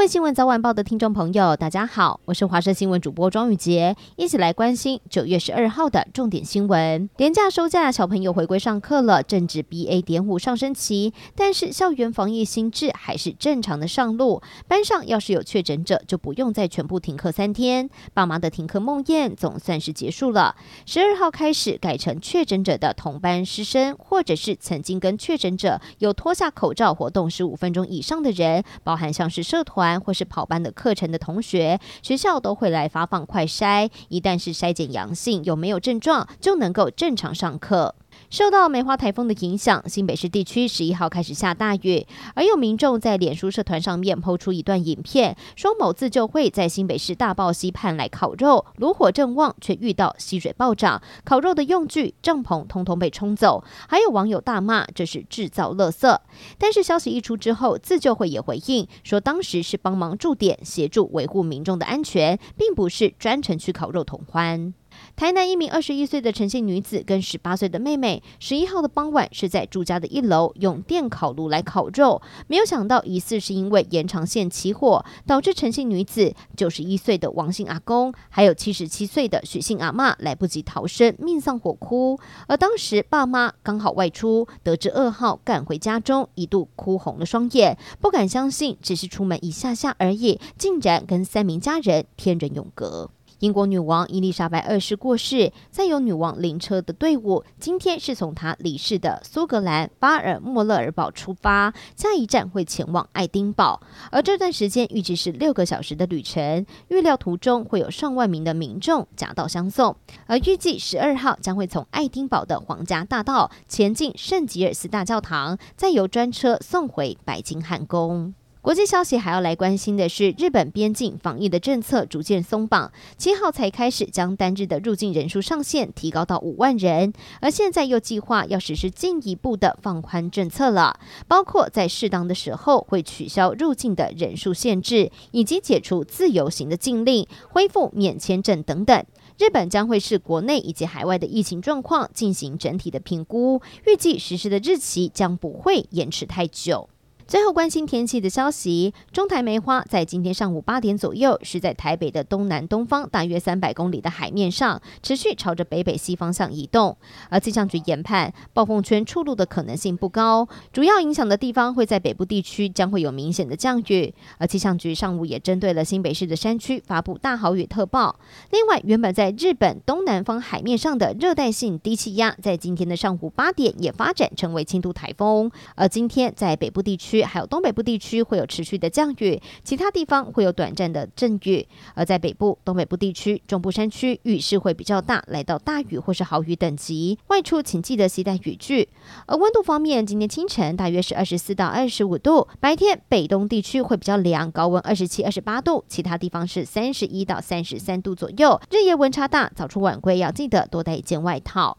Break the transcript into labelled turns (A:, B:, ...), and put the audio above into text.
A: 位新闻早晚报的听众朋友，大家好，我是华视新闻主播庄宇杰，一起来关心九月十二号的重点新闻。廉价收假，小朋友回归上课了，正值 BA 点五上升期，但是校园防疫新制还是正常的上路。班上要是有确诊者，就不用再全部停课三天。爸妈的停课梦魇总算是结束了。十二号开始改成确诊者的同班师生，或者是曾经跟确诊者有脱下口罩活动十五分钟以上的人，包含像是社团。或是跑班的课程的同学，学校都会来发放快筛，一旦是筛检阳性，有没有症状，就能够正常上课。受到梅花台风的影响，新北市地区十一号开始下大雨，而有民众在脸书社团上面抛出一段影片，说某自救会在新北市大豹溪畔来烤肉，炉火正旺，却遇到溪水暴涨，烤肉的用具、帐篷通通被冲走，还有网友大骂这是制造垃圾。但是消息一出之后，自救会也回应说，当时是帮忙驻点，协助维护民众的安全，并不是专程去烤肉同欢。台南一名二十一岁的陈姓女子跟十八岁的妹妹，十一号的傍晚是在住家的一楼用电烤炉来烤肉，没有想到疑似是因为延长线起火，导致陈姓女子、九十一岁的王姓阿公，还有七十七岁的许姓阿嬷来不及逃生，命丧火窟。而当时爸妈刚好外出，得知噩耗赶回家中，一度哭红了双眼，不敢相信只是出门一下下而已，竟然跟三名家人天人永隔。英国女王伊丽莎白二世过世，再有女王灵车的队伍今天是从她离世的苏格兰巴尔莫勒尔堡出发，下一站会前往爱丁堡，而这段时间预计是六个小时的旅程，预料途中会有上万名的民众夹道相送，而预计十二号将会从爱丁堡的皇家大道前进圣吉尔斯大教堂，再由专车送回白金汉宫。国际消息还要来关心的是，日本边境防疫的政策逐渐松绑，七号才开始将单日的入境人数上限提高到五万人，而现在又计划要实施进一步的放宽政策了，包括在适当的时候会取消入境的人数限制，以及解除自由行的禁令，恢复免签证等等。日本将会视国内以及海外的疫情状况进行整体的评估，预计实施的日期将不会延迟太久。最后关心天气的消息，中台梅花在今天上午八点左右是在台北的东南东方大约三百公里的海面上，持续朝着北北西方向移动。而气象局研判，暴风圈出路的可能性不高，主要影响的地方会在北部地区，将会有明显的降雨。而气象局上午也针对了新北市的山区发布大豪雨特报。另外，原本在日本东南方海面上的热带性低气压，在今天的上午八点也发展成为轻度台风。而今天在北部地区还有东北部地区会有持续的降雨，其他地方会有短暂的阵雨。而在北部、东北部地区、中部山区，雨势会比较大，来到大雨或是豪雨等级。外出请记得携带雨具。而温度方面，今天清晨大约是二十四到二十五度，白天北东地区会比较凉，高温二十七、二十八度，其他地方是三十一到三十三度左右。日夜温差大，早出晚归要记得多带一件外套。